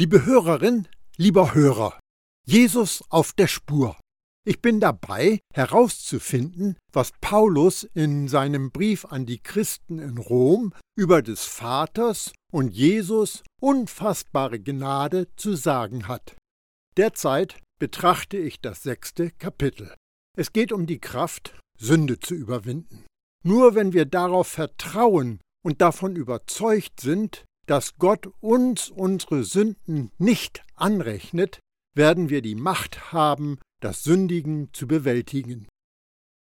Liebe Hörerin, lieber Hörer, Jesus auf der Spur. Ich bin dabei herauszufinden, was Paulus in seinem Brief an die Christen in Rom über des Vaters und Jesus unfassbare Gnade zu sagen hat. Derzeit betrachte ich das sechste Kapitel. Es geht um die Kraft, Sünde zu überwinden. Nur wenn wir darauf vertrauen und davon überzeugt sind, dass Gott uns unsere Sünden nicht anrechnet, werden wir die Macht haben, das Sündigen zu bewältigen.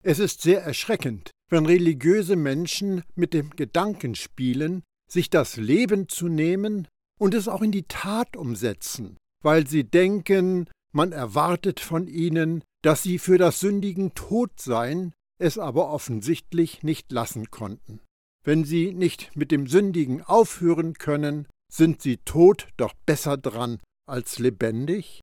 Es ist sehr erschreckend, wenn religiöse Menschen mit dem Gedanken spielen, sich das Leben zu nehmen und es auch in die Tat umsetzen, weil sie denken, man erwartet von ihnen, dass sie für das Sündigen tot seien, es aber offensichtlich nicht lassen konnten. Wenn sie nicht mit dem Sündigen aufhören können, sind sie tot doch besser dran als lebendig?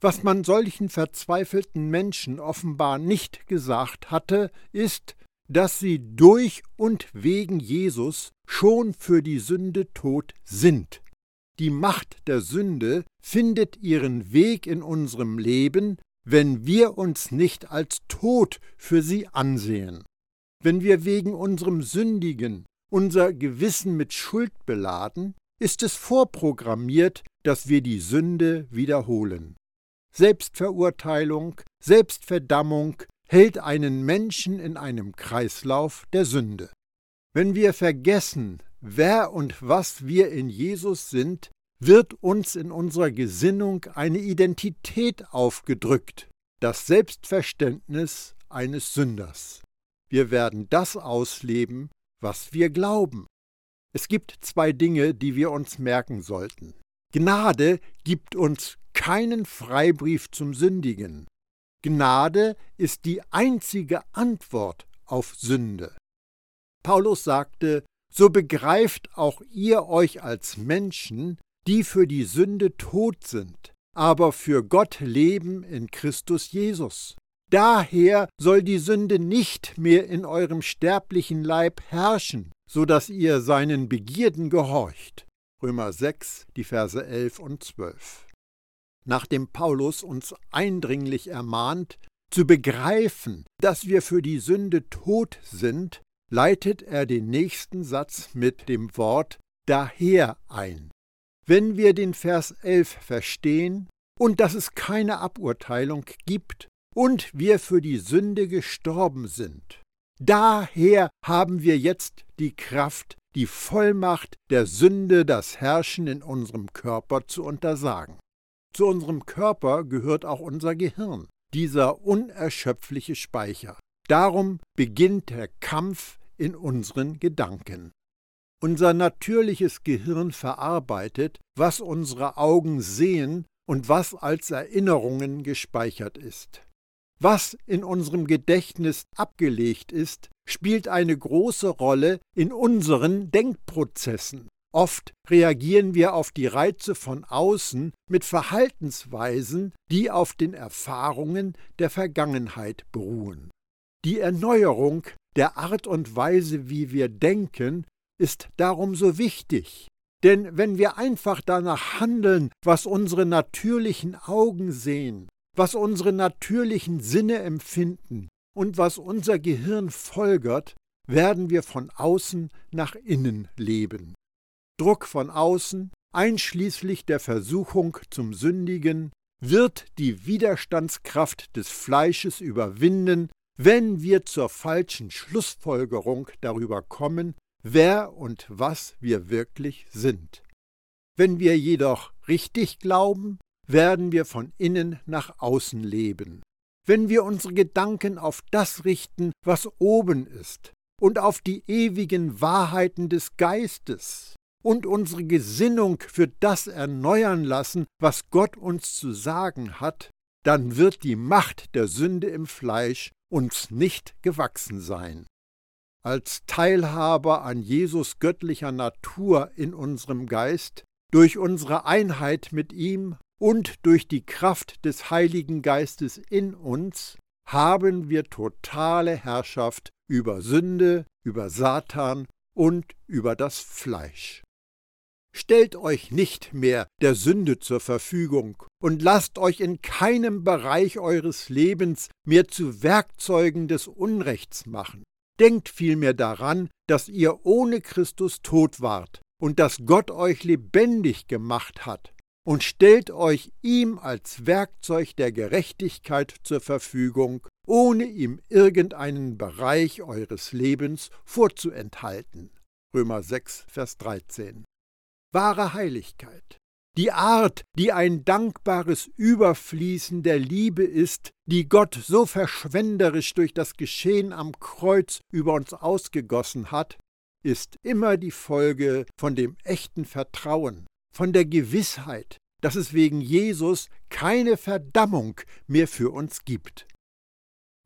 Was man solchen verzweifelten Menschen offenbar nicht gesagt hatte, ist, dass sie durch und wegen Jesus schon für die Sünde tot sind. Die Macht der Sünde findet ihren Weg in unserem Leben, wenn wir uns nicht als tot für sie ansehen wenn wir wegen unserem Sündigen unser Gewissen mit Schuld beladen, ist es vorprogrammiert, dass wir die Sünde wiederholen. Selbstverurteilung, Selbstverdammung hält einen Menschen in einem Kreislauf der Sünde. Wenn wir vergessen, wer und was wir in Jesus sind, wird uns in unserer Gesinnung eine Identität aufgedrückt, das Selbstverständnis eines Sünders. Wir werden das ausleben, was wir glauben. Es gibt zwei Dinge, die wir uns merken sollten. Gnade gibt uns keinen Freibrief zum Sündigen. Gnade ist die einzige Antwort auf Sünde. Paulus sagte, so begreift auch ihr euch als Menschen, die für die Sünde tot sind, aber für Gott leben in Christus Jesus. Daher soll die Sünde nicht mehr in eurem sterblichen Leib herrschen, so dass ihr seinen Begierden gehorcht. Römer 6, die Verse 11 und 12. Nachdem Paulus uns eindringlich ermahnt, zu begreifen, dass wir für die Sünde tot sind, leitet er den nächsten Satz mit dem Wort daher ein. Wenn wir den Vers 11 verstehen und dass es keine Aburteilung gibt, und wir für die Sünde gestorben sind. Daher haben wir jetzt die Kraft, die Vollmacht der Sünde das Herrschen in unserem Körper zu untersagen. Zu unserem Körper gehört auch unser Gehirn, dieser unerschöpfliche Speicher. Darum beginnt der Kampf in unseren Gedanken. Unser natürliches Gehirn verarbeitet, was unsere Augen sehen und was als Erinnerungen gespeichert ist. Was in unserem Gedächtnis abgelegt ist, spielt eine große Rolle in unseren Denkprozessen. Oft reagieren wir auf die Reize von außen mit Verhaltensweisen, die auf den Erfahrungen der Vergangenheit beruhen. Die Erneuerung der Art und Weise, wie wir denken, ist darum so wichtig. Denn wenn wir einfach danach handeln, was unsere natürlichen Augen sehen, was unsere natürlichen Sinne empfinden und was unser Gehirn folgert, werden wir von außen nach innen leben. Druck von außen, einschließlich der Versuchung zum Sündigen, wird die Widerstandskraft des Fleisches überwinden, wenn wir zur falschen Schlussfolgerung darüber kommen, wer und was wir wirklich sind. Wenn wir jedoch richtig glauben, werden wir von innen nach außen leben. Wenn wir unsere Gedanken auf das richten, was oben ist, und auf die ewigen Wahrheiten des Geistes, und unsere Gesinnung für das erneuern lassen, was Gott uns zu sagen hat, dann wird die Macht der Sünde im Fleisch uns nicht gewachsen sein. Als Teilhaber an Jesus göttlicher Natur in unserem Geist, durch unsere Einheit mit ihm und durch die Kraft des Heiligen Geistes in uns haben wir totale Herrschaft über Sünde, über Satan und über das Fleisch. Stellt euch nicht mehr der Sünde zur Verfügung und lasst euch in keinem Bereich eures Lebens mehr zu Werkzeugen des Unrechts machen. Denkt vielmehr daran, dass ihr ohne Christus tot wart und dass Gott euch lebendig gemacht hat und stellt euch ihm als Werkzeug der Gerechtigkeit zur Verfügung, ohne ihm irgendeinen Bereich eures Lebens vorzuenthalten. Römer 6, Vers 13 wahre Heiligkeit. Die Art, die ein dankbares Überfließen der Liebe ist, die Gott so verschwenderisch durch das Geschehen am Kreuz über uns ausgegossen hat, ist immer die Folge von dem echten Vertrauen, von der Gewissheit, dass es wegen Jesus keine Verdammung mehr für uns gibt.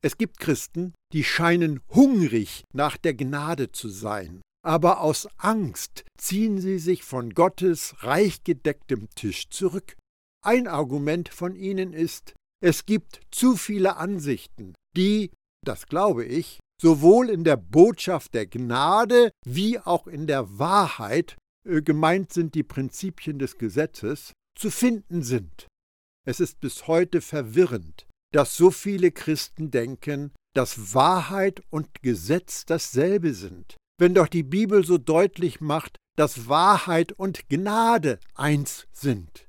Es gibt Christen, die scheinen hungrig nach der Gnade zu sein, aber aus Angst ziehen sie sich von Gottes reich gedecktem Tisch zurück. Ein Argument von ihnen ist, es gibt zu viele Ansichten, die, das glaube ich, sowohl in der Botschaft der Gnade wie auch in der Wahrheit, gemeint sind die Prinzipien des Gesetzes, zu finden sind. Es ist bis heute verwirrend, dass so viele Christen denken, dass Wahrheit und Gesetz dasselbe sind wenn doch die Bibel so deutlich macht, dass Wahrheit und Gnade eins sind.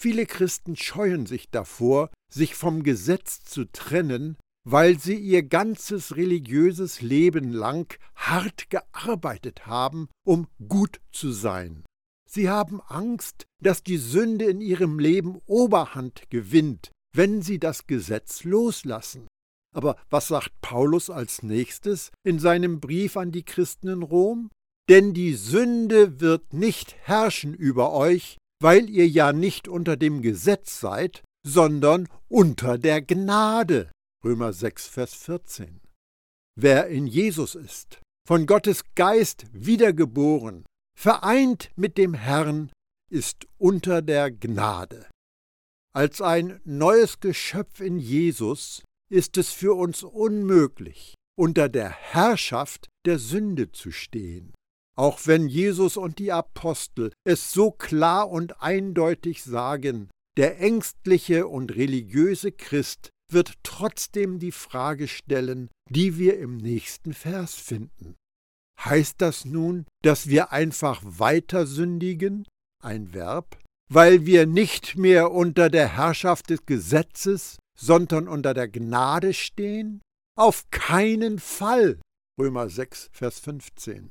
Viele Christen scheuen sich davor, sich vom Gesetz zu trennen, weil sie ihr ganzes religiöses Leben lang hart gearbeitet haben, um gut zu sein. Sie haben Angst, dass die Sünde in ihrem Leben Oberhand gewinnt, wenn sie das Gesetz loslassen. Aber was sagt Paulus als nächstes in seinem Brief an die Christen in Rom? Denn die Sünde wird nicht herrschen über euch, weil ihr ja nicht unter dem Gesetz seid, sondern unter der Gnade. Römer 6, Vers 14. Wer in Jesus ist, von Gottes Geist wiedergeboren, vereint mit dem Herrn, ist unter der Gnade. Als ein neues Geschöpf in Jesus ist es für uns unmöglich, unter der Herrschaft der Sünde zu stehen. Auch wenn Jesus und die Apostel es so klar und eindeutig sagen, der ängstliche und religiöse Christ wird trotzdem die Frage stellen, die wir im nächsten Vers finden. Heißt das nun, dass wir einfach weiter sündigen? Ein Verb? Weil wir nicht mehr unter der Herrschaft des Gesetzes, sondern unter der Gnade stehen? Auf keinen Fall. Römer 6, Vers 15.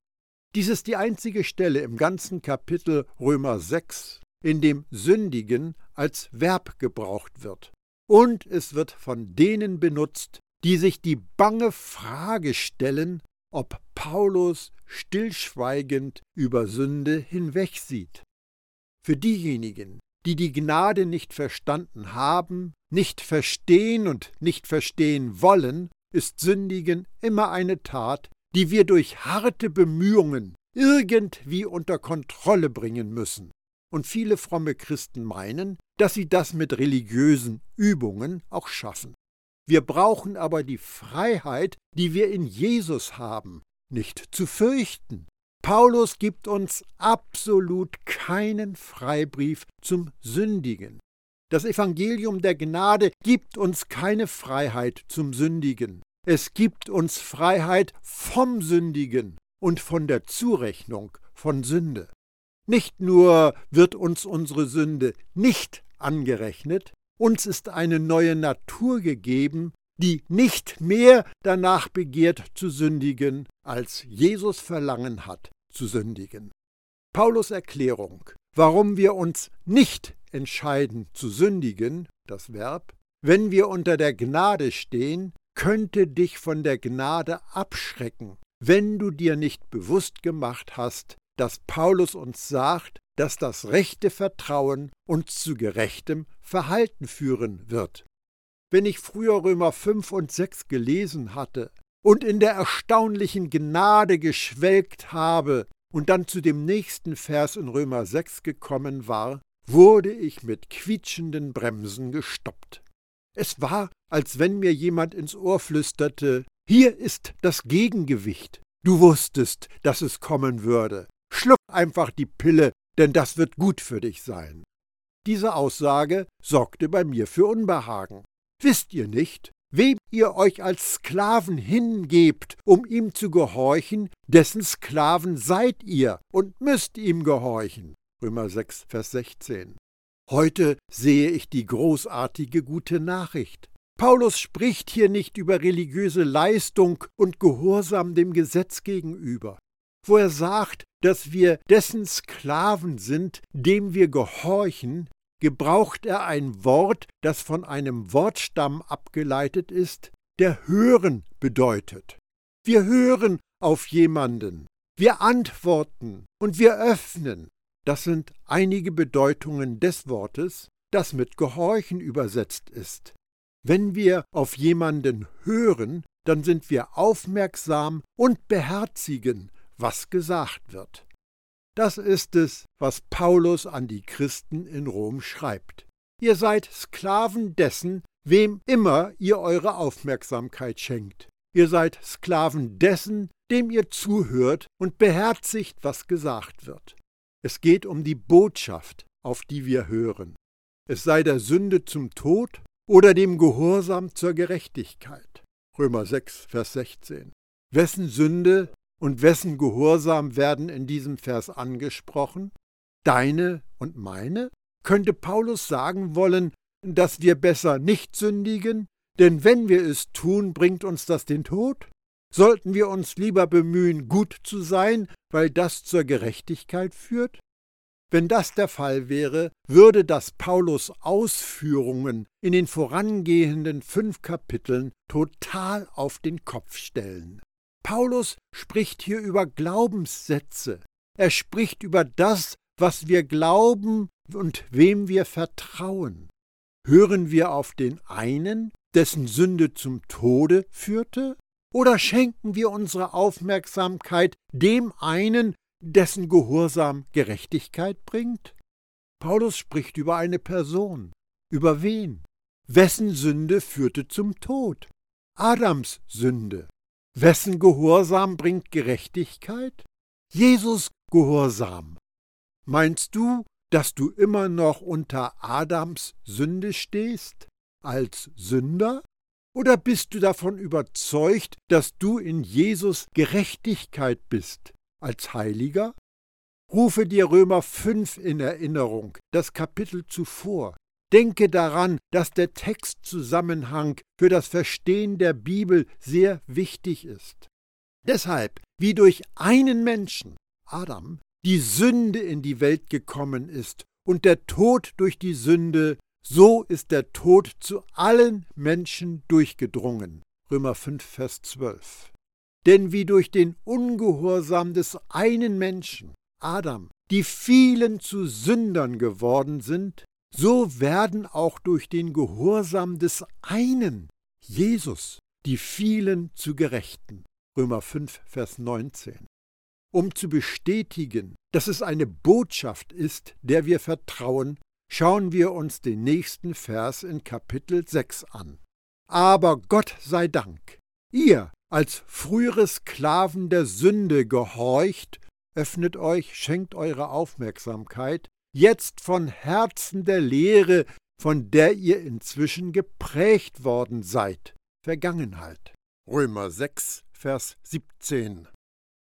Dies ist die einzige Stelle im ganzen Kapitel Römer 6, in dem Sündigen als Verb gebraucht wird. Und es wird von denen benutzt, die sich die bange Frage stellen, ob Paulus stillschweigend über Sünde hinwegsieht. Für diejenigen, die die Gnade nicht verstanden haben, nicht verstehen und nicht verstehen wollen, ist Sündigen immer eine Tat, die wir durch harte Bemühungen irgendwie unter Kontrolle bringen müssen. Und viele fromme Christen meinen, dass sie das mit religiösen Übungen auch schaffen. Wir brauchen aber die Freiheit, die wir in Jesus haben, nicht zu fürchten, Paulus gibt uns absolut keinen Freibrief zum Sündigen. Das Evangelium der Gnade gibt uns keine Freiheit zum Sündigen. Es gibt uns Freiheit vom Sündigen und von der Zurechnung von Sünde. Nicht nur wird uns unsere Sünde nicht angerechnet, uns ist eine neue Natur gegeben, die nicht mehr danach begehrt zu sündigen, als Jesus Verlangen hat zu sündigen. Paulus Erklärung, warum wir uns nicht entscheiden zu sündigen, das Verb, wenn wir unter der Gnade stehen, könnte dich von der Gnade abschrecken, wenn du dir nicht bewusst gemacht hast, dass Paulus uns sagt, dass das rechte Vertrauen uns zu gerechtem Verhalten führen wird. Wenn ich früher Römer 5 und 6 gelesen hatte und in der erstaunlichen Gnade geschwelgt habe und dann zu dem nächsten Vers in Römer 6 gekommen war, wurde ich mit quietschenden Bremsen gestoppt. Es war, als wenn mir jemand ins Ohr flüsterte, hier ist das Gegengewicht. Du wusstest, dass es kommen würde. Schluck einfach die Pille, denn das wird gut für dich sein. Diese Aussage sorgte bei mir für Unbehagen. Wisst ihr nicht, wem ihr euch als Sklaven hingebt, um ihm zu gehorchen, dessen Sklaven seid ihr und müsst ihm gehorchen. Römer 6, Vers 16. Heute sehe ich die großartige gute Nachricht. Paulus spricht hier nicht über religiöse Leistung und Gehorsam dem Gesetz gegenüber, wo er sagt, dass wir dessen Sklaven sind, dem wir gehorchen, gebraucht er ein Wort, das von einem Wortstamm abgeleitet ist, der hören bedeutet. Wir hören auf jemanden, wir antworten und wir öffnen. Das sind einige Bedeutungen des Wortes, das mit Gehorchen übersetzt ist. Wenn wir auf jemanden hören, dann sind wir aufmerksam und beherzigen, was gesagt wird. Das ist es, was Paulus an die Christen in Rom schreibt. Ihr seid Sklaven dessen, wem immer ihr eure Aufmerksamkeit schenkt. Ihr seid Sklaven dessen, dem ihr zuhört und beherzigt, was gesagt wird. Es geht um die Botschaft, auf die wir hören. Es sei der Sünde zum Tod oder dem Gehorsam zur Gerechtigkeit. Römer 6, Vers 16. Wessen Sünde und wessen Gehorsam werden in diesem Vers angesprochen? Deine und meine? Könnte Paulus sagen wollen, dass wir besser nicht sündigen, denn wenn wir es tun, bringt uns das den Tod? Sollten wir uns lieber bemühen, gut zu sein, weil das zur Gerechtigkeit führt? Wenn das der Fall wäre, würde das Paulus Ausführungen in den vorangehenden fünf Kapiteln total auf den Kopf stellen. Paulus spricht hier über Glaubenssätze. Er spricht über das, was wir glauben und wem wir vertrauen. Hören wir auf den einen, dessen Sünde zum Tode führte? Oder schenken wir unsere Aufmerksamkeit dem einen, dessen Gehorsam Gerechtigkeit bringt? Paulus spricht über eine Person. Über wen? Wessen Sünde führte zum Tod? Adams Sünde. Wessen Gehorsam bringt Gerechtigkeit? Jesus Gehorsam. Meinst du, dass du immer noch unter Adams Sünde stehst, als Sünder? Oder bist du davon überzeugt, dass du in Jesus Gerechtigkeit bist, als Heiliger? Rufe dir Römer 5 in Erinnerung, das Kapitel zuvor, Denke daran, dass der Textzusammenhang für das Verstehen der Bibel sehr wichtig ist. Deshalb, wie durch einen Menschen, Adam, die Sünde in die Welt gekommen ist und der Tod durch die Sünde, so ist der Tod zu allen Menschen durchgedrungen. Römer 5, Vers 12. Denn wie durch den Ungehorsam des einen Menschen, Adam, die vielen zu Sündern geworden sind, so werden auch durch den Gehorsam des einen, Jesus, die vielen zu Gerechten. Römer 5, Vers 19. Um zu bestätigen, dass es eine Botschaft ist, der wir vertrauen, schauen wir uns den nächsten Vers in Kapitel 6 an. Aber Gott sei Dank, ihr als frühere Sklaven der Sünde gehorcht, öffnet euch, schenkt eure Aufmerksamkeit jetzt von Herzen der Lehre, von der ihr inzwischen geprägt worden seid. Vergangenheit. Römer 6, Vers 17.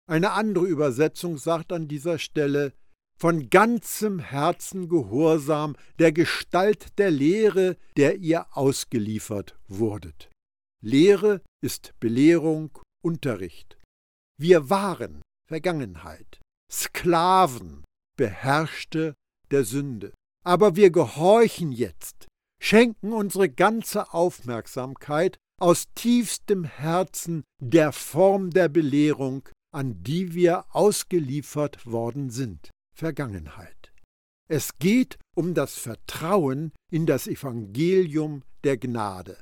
Eine andere Übersetzung sagt an dieser Stelle, von ganzem Herzen Gehorsam der Gestalt der Lehre, der ihr ausgeliefert wurdet. Lehre ist Belehrung, Unterricht. Wir waren Vergangenheit, Sklaven, beherrschte der Sünde. Aber wir gehorchen jetzt, schenken unsere ganze Aufmerksamkeit aus tiefstem Herzen der Form der Belehrung, an die wir ausgeliefert worden sind, Vergangenheit. Es geht um das Vertrauen in das Evangelium der Gnade.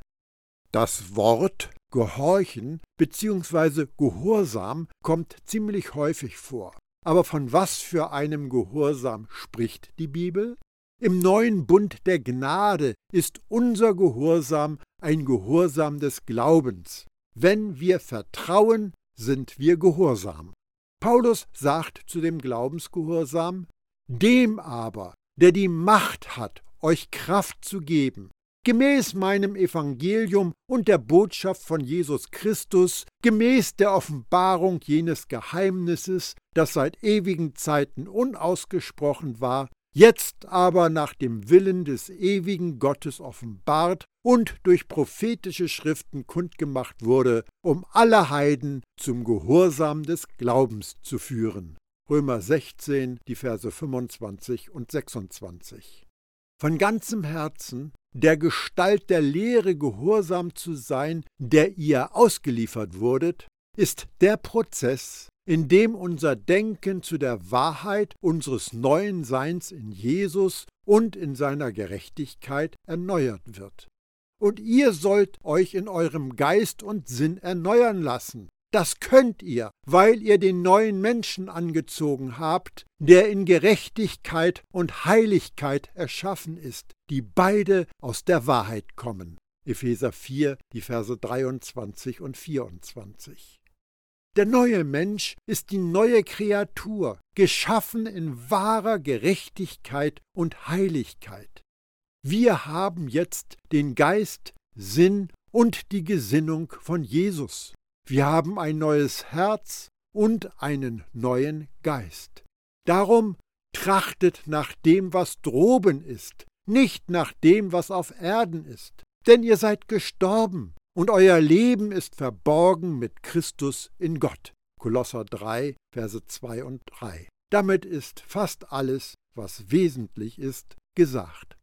Das Wort Gehorchen bzw. Gehorsam kommt ziemlich häufig vor. Aber von was für einem Gehorsam spricht die Bibel? Im neuen Bund der Gnade ist unser Gehorsam ein Gehorsam des Glaubens. Wenn wir vertrauen, sind wir gehorsam. Paulus sagt zu dem Glaubensgehorsam, Dem aber, der die Macht hat, euch Kraft zu geben, gemäß meinem Evangelium und der Botschaft von Jesus Christus, gemäß der Offenbarung jenes Geheimnisses, das seit ewigen Zeiten unausgesprochen war, jetzt aber nach dem Willen des ewigen Gottes offenbart und durch prophetische Schriften kundgemacht wurde, um alle Heiden zum Gehorsam des Glaubens zu führen. Römer 16, die Verse 25 und 26. Von ganzem Herzen der Gestalt der Lehre gehorsam zu sein, der ihr ausgeliefert wurdet, ist der Prozess, in dem unser Denken zu der Wahrheit unseres neuen Seins in Jesus und in seiner Gerechtigkeit erneuert wird. Und ihr sollt euch in eurem Geist und Sinn erneuern lassen. Das könnt ihr, weil ihr den neuen Menschen angezogen habt, der in Gerechtigkeit und Heiligkeit erschaffen ist, die beide aus der Wahrheit kommen. Epheser 4, die Verse 23 und 24. Der neue Mensch ist die neue Kreatur, geschaffen in wahrer Gerechtigkeit und Heiligkeit. Wir haben jetzt den Geist, Sinn und die Gesinnung von Jesus. Wir haben ein neues Herz und einen neuen Geist. Darum trachtet nach dem, was droben ist, nicht nach dem, was auf Erden ist. Denn ihr seid gestorben und euer Leben ist verborgen mit Christus in Gott. Kolosser 3, Verse 2 und 3. Damit ist fast alles, was wesentlich ist, gesagt.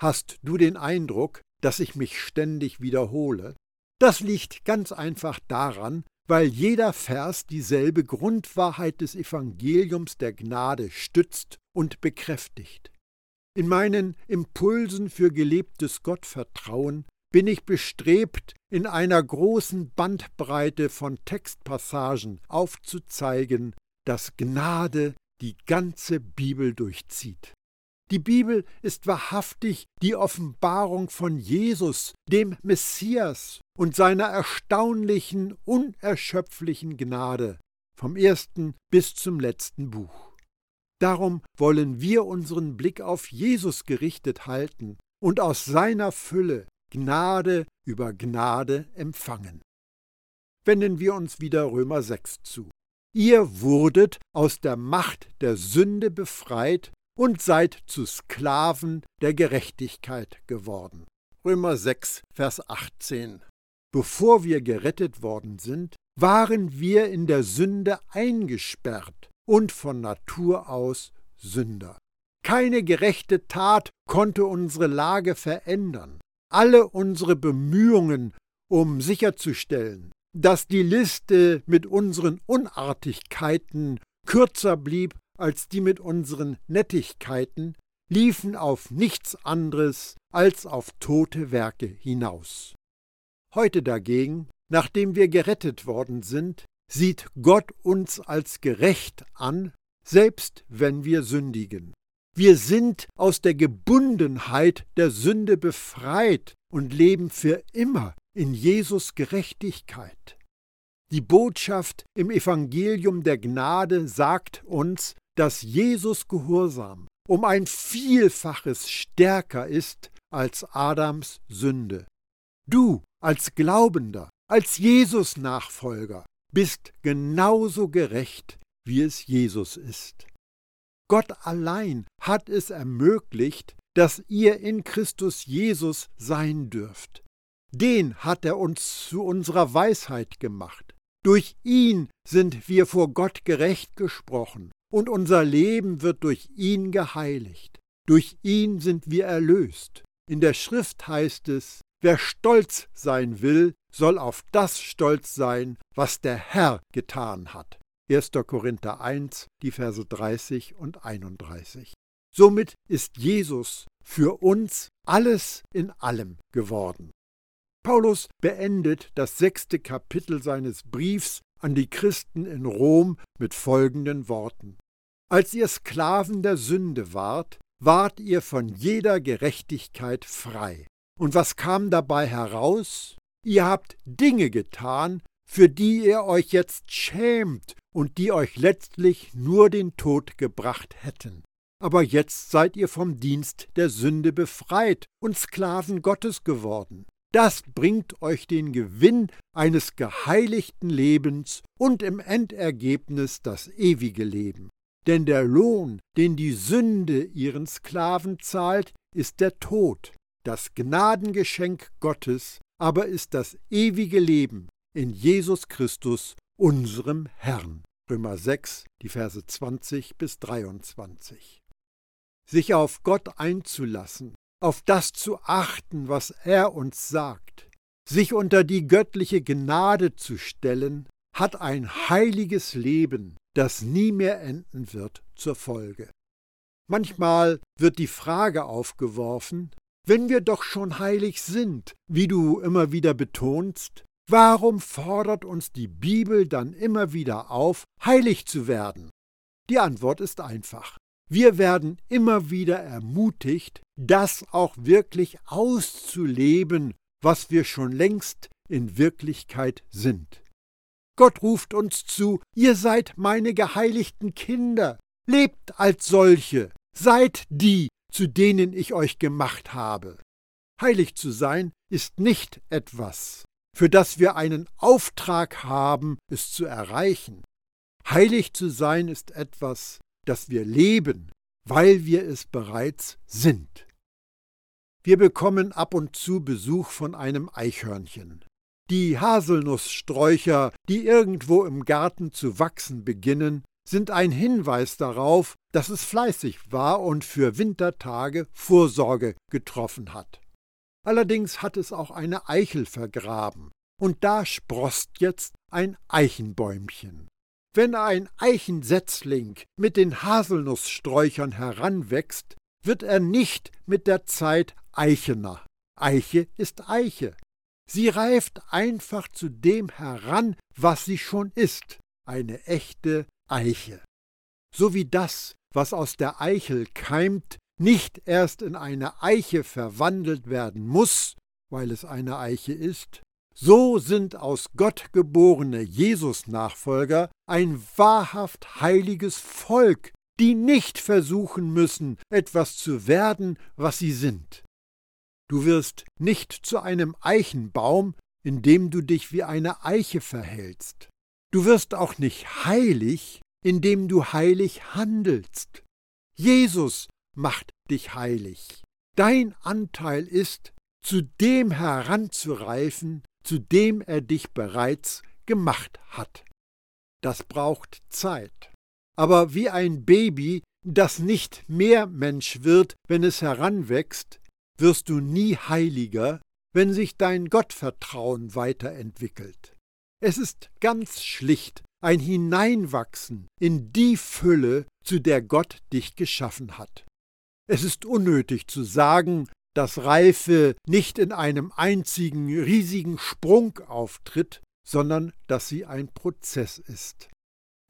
Hast du den Eindruck, dass ich mich ständig wiederhole? Das liegt ganz einfach daran, weil jeder Vers dieselbe Grundwahrheit des Evangeliums der Gnade stützt und bekräftigt. In meinen Impulsen für gelebtes Gottvertrauen bin ich bestrebt, in einer großen Bandbreite von Textpassagen aufzuzeigen, dass Gnade die ganze Bibel durchzieht. Die Bibel ist wahrhaftig die Offenbarung von Jesus, dem Messias und seiner erstaunlichen, unerschöpflichen Gnade, vom ersten bis zum letzten Buch. Darum wollen wir unseren Blick auf Jesus gerichtet halten und aus seiner Fülle Gnade über Gnade empfangen. Wenden wir uns wieder Römer 6 zu. Ihr wurdet aus der Macht der Sünde befreit und seid zu Sklaven der Gerechtigkeit geworden. Römer 6, Vers 18. Bevor wir gerettet worden sind, waren wir in der Sünde eingesperrt und von Natur aus Sünder. Keine gerechte Tat konnte unsere Lage verändern alle unsere Bemühungen, um sicherzustellen, dass die Liste mit unseren Unartigkeiten kürzer blieb als die mit unseren Nettigkeiten, liefen auf nichts anderes als auf tote Werke hinaus. Heute dagegen, nachdem wir gerettet worden sind, sieht Gott uns als gerecht an, selbst wenn wir sündigen. Wir sind aus der Gebundenheit der Sünde befreit und leben für immer in Jesus Gerechtigkeit. Die Botschaft im Evangelium der Gnade sagt uns, dass Jesus Gehorsam um ein Vielfaches stärker ist als Adams Sünde. Du als Glaubender, als Jesus-Nachfolger bist genauso gerecht, wie es Jesus ist. Gott allein hat es ermöglicht, dass ihr in Christus Jesus sein dürft. Den hat er uns zu unserer Weisheit gemacht. Durch ihn sind wir vor Gott gerecht gesprochen und unser Leben wird durch ihn geheiligt. Durch ihn sind wir erlöst. In der Schrift heißt es, wer stolz sein will, soll auf das stolz sein, was der Herr getan hat. 1. Korinther 1, die Verse 30 und 31. Somit ist Jesus für uns alles in allem geworden. Paulus beendet das sechste Kapitel seines Briefs an die Christen in Rom mit folgenden Worten. Als ihr Sklaven der Sünde wart, wart ihr von jeder Gerechtigkeit frei. Und was kam dabei heraus? Ihr habt Dinge getan, für die ihr euch jetzt schämt und die euch letztlich nur den Tod gebracht hätten. Aber jetzt seid ihr vom Dienst der Sünde befreit und Sklaven Gottes geworden. Das bringt euch den Gewinn eines geheiligten Lebens und im Endergebnis das ewige Leben. Denn der Lohn, den die Sünde ihren Sklaven zahlt, ist der Tod. Das Gnadengeschenk Gottes aber ist das ewige Leben in Jesus Christus, unserem Herrn. Römer 6, die Verse 20 bis 23. Sich auf Gott einzulassen, auf das zu achten, was er uns sagt, sich unter die göttliche Gnade zu stellen, hat ein heiliges Leben, das nie mehr enden wird, zur Folge. Manchmal wird die Frage aufgeworfen, wenn wir doch schon heilig sind, wie du immer wieder betonst, warum fordert uns die Bibel dann immer wieder auf, heilig zu werden? Die Antwort ist einfach. Wir werden immer wieder ermutigt, das auch wirklich auszuleben, was wir schon längst in Wirklichkeit sind. Gott ruft uns zu, ihr seid meine geheiligten Kinder, lebt als solche, seid die, zu denen ich euch gemacht habe. Heilig zu sein ist nicht etwas, für das wir einen Auftrag haben, es zu erreichen. Heilig zu sein ist etwas, das wir leben, weil wir es bereits sind. Wir bekommen ab und zu Besuch von einem Eichhörnchen. Die Haselnusssträucher, die irgendwo im Garten zu wachsen beginnen, sind ein Hinweis darauf, dass es fleißig war und für Wintertage Vorsorge getroffen hat. Allerdings hat es auch eine Eichel vergraben, und da sproßt jetzt ein Eichenbäumchen. Wenn ein Eichensetzling mit den Haselnusssträuchern heranwächst, wird er nicht mit der Zeit Eichener. Eiche ist Eiche. Sie reift einfach zu dem heran, was sie schon ist, eine echte Eiche. So wie das, was aus der Eichel keimt, nicht erst in eine Eiche verwandelt werden muss, weil es eine Eiche ist, so sind aus Gott geborene Jesus-Nachfolger ein wahrhaft heiliges Volk, die nicht versuchen müssen, etwas zu werden, was sie sind. Du wirst nicht zu einem Eichenbaum, indem du dich wie eine Eiche verhältst. Du wirst auch nicht heilig, indem du heilig handelst. Jesus macht dich heilig. Dein Anteil ist, zu dem heranzureifen, zu dem er dich bereits gemacht hat. Das braucht Zeit. Aber wie ein Baby, das nicht mehr Mensch wird, wenn es heranwächst, wirst du nie heiliger, wenn sich dein Gottvertrauen weiterentwickelt. Es ist ganz schlicht ein Hineinwachsen in die Fülle, zu der Gott dich geschaffen hat. Es ist unnötig zu sagen, dass Reife nicht in einem einzigen riesigen Sprung auftritt, sondern dass sie ein Prozess ist.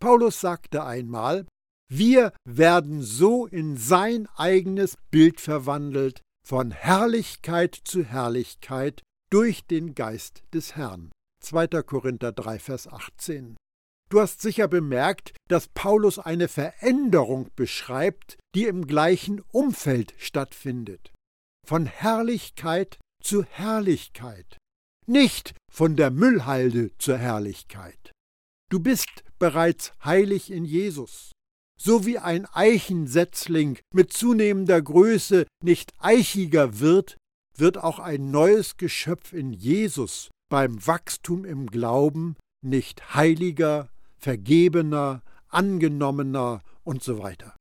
Paulus sagte einmal, wir werden so in sein eigenes Bild verwandelt, von Herrlichkeit zu Herrlichkeit durch den Geist des Herrn. 2. Korinther 3, Vers 18. Du hast sicher bemerkt, dass Paulus eine Veränderung beschreibt, die im gleichen Umfeld stattfindet von Herrlichkeit zu Herrlichkeit, nicht von der Müllhalde zur Herrlichkeit. Du bist bereits heilig in Jesus. So wie ein Eichensetzling mit zunehmender Größe nicht eichiger wird, wird auch ein neues Geschöpf in Jesus beim Wachstum im Glauben nicht heiliger, vergebener, angenommener und so weiter.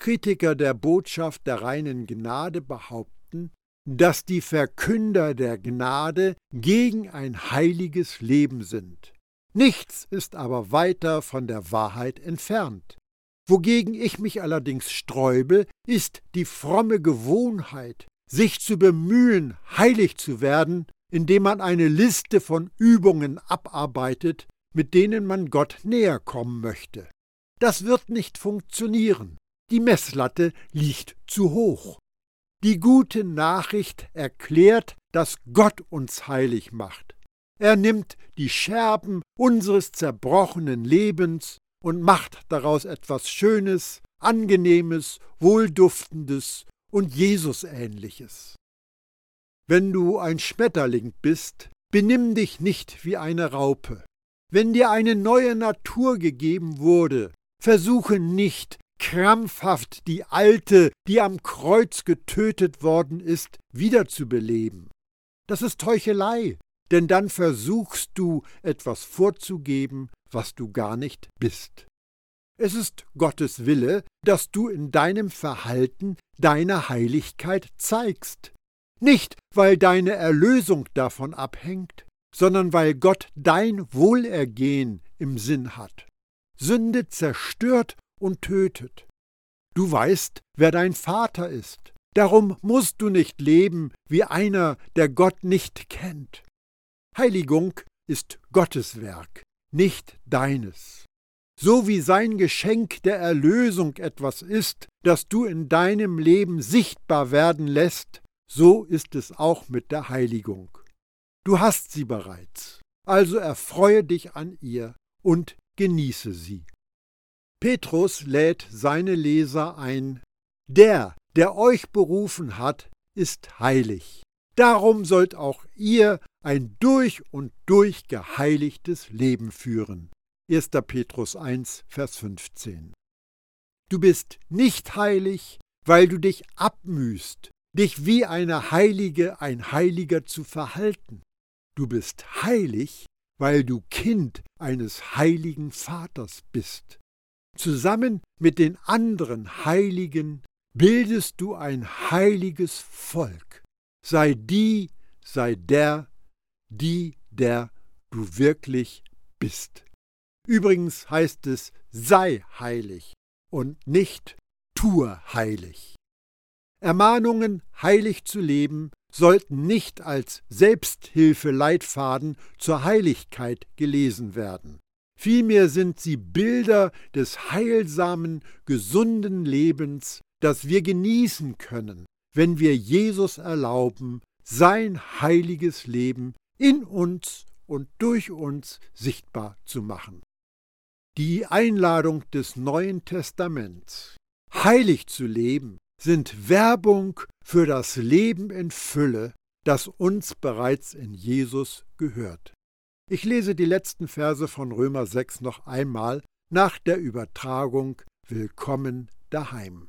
Kritiker der Botschaft der reinen Gnade behaupten, dass die Verkünder der Gnade gegen ein heiliges Leben sind. Nichts ist aber weiter von der Wahrheit entfernt. Wogegen ich mich allerdings sträube, ist die fromme Gewohnheit, sich zu bemühen, heilig zu werden, indem man eine Liste von Übungen abarbeitet, mit denen man Gott näher kommen möchte. Das wird nicht funktionieren. Die Messlatte liegt zu hoch. Die gute Nachricht erklärt, dass Gott uns heilig macht. Er nimmt die Scherben unseres zerbrochenen Lebens und macht daraus etwas Schönes, Angenehmes, Wohlduftendes und Jesusähnliches. Wenn du ein Schmetterling bist, benimm dich nicht wie eine Raupe. Wenn dir eine neue Natur gegeben wurde, versuche nicht, krampfhaft die alte, die am Kreuz getötet worden ist, wiederzubeleben. Das ist Heuchelei, denn dann versuchst du etwas vorzugeben, was du gar nicht bist. Es ist Gottes Wille, dass du in deinem Verhalten deine Heiligkeit zeigst. Nicht, weil deine Erlösung davon abhängt, sondern weil Gott dein Wohlergehen im Sinn hat. Sünde zerstört und tötet. Du weißt, wer dein Vater ist. Darum musst du nicht leben wie einer, der Gott nicht kennt. Heiligung ist Gottes Werk, nicht deines. So wie sein Geschenk der Erlösung etwas ist, das du in deinem Leben sichtbar werden lässt, so ist es auch mit der Heiligung. Du hast sie bereits, also erfreue dich an ihr und genieße sie. Petrus lädt seine Leser ein, der, der euch berufen hat, ist heilig. Darum sollt auch ihr ein durch und durch geheiligtes Leben führen. 1. Petrus 1, Vers 15. Du bist nicht heilig, weil du dich abmühst, dich wie eine Heilige, ein Heiliger zu verhalten. Du bist heilig, weil du Kind eines heiligen Vaters bist. Zusammen mit den anderen Heiligen bildest du ein heiliges Volk sei die, sei der, die, der du wirklich bist. Übrigens heißt es sei heilig und nicht tue heilig. Ermahnungen, heilig zu leben, sollten nicht als Selbsthilfeleitfaden zur Heiligkeit gelesen werden. Vielmehr sind sie Bilder des heilsamen, gesunden Lebens, das wir genießen können, wenn wir Jesus erlauben, sein heiliges Leben in uns und durch uns sichtbar zu machen. Die Einladung des Neuen Testaments, heilig zu leben, sind Werbung für das Leben in Fülle, das uns bereits in Jesus gehört. Ich lese die letzten Verse von Römer 6 noch einmal nach der Übertragung Willkommen daheim.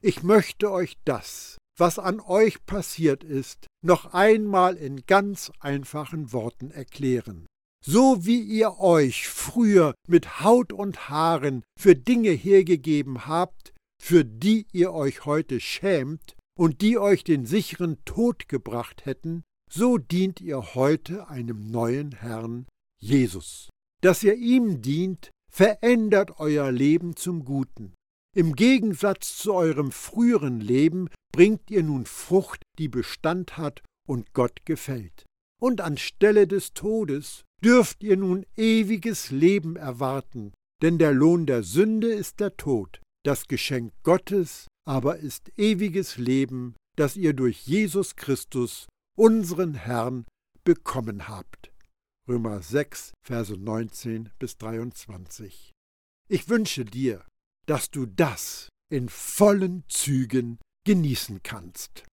Ich möchte euch das, was an euch passiert ist, noch einmal in ganz einfachen Worten erklären. So wie ihr euch früher mit Haut und Haaren für Dinge hergegeben habt, für die ihr euch heute schämt und die euch den sicheren Tod gebracht hätten, so dient ihr heute einem neuen Herrn, Jesus. Dass ihr ihm dient, verändert euer Leben zum Guten. Im Gegensatz zu eurem früheren Leben bringt ihr nun Frucht, die Bestand hat und Gott gefällt. Und anstelle des Todes dürft ihr nun ewiges Leben erwarten, denn der Lohn der Sünde ist der Tod, das Geschenk Gottes aber ist ewiges Leben, das ihr durch Jesus Christus, unseren Herrn, bekommen habt. Römer 6, Verse 19 bis 23. Ich wünsche dir, dass du das in vollen Zügen genießen kannst.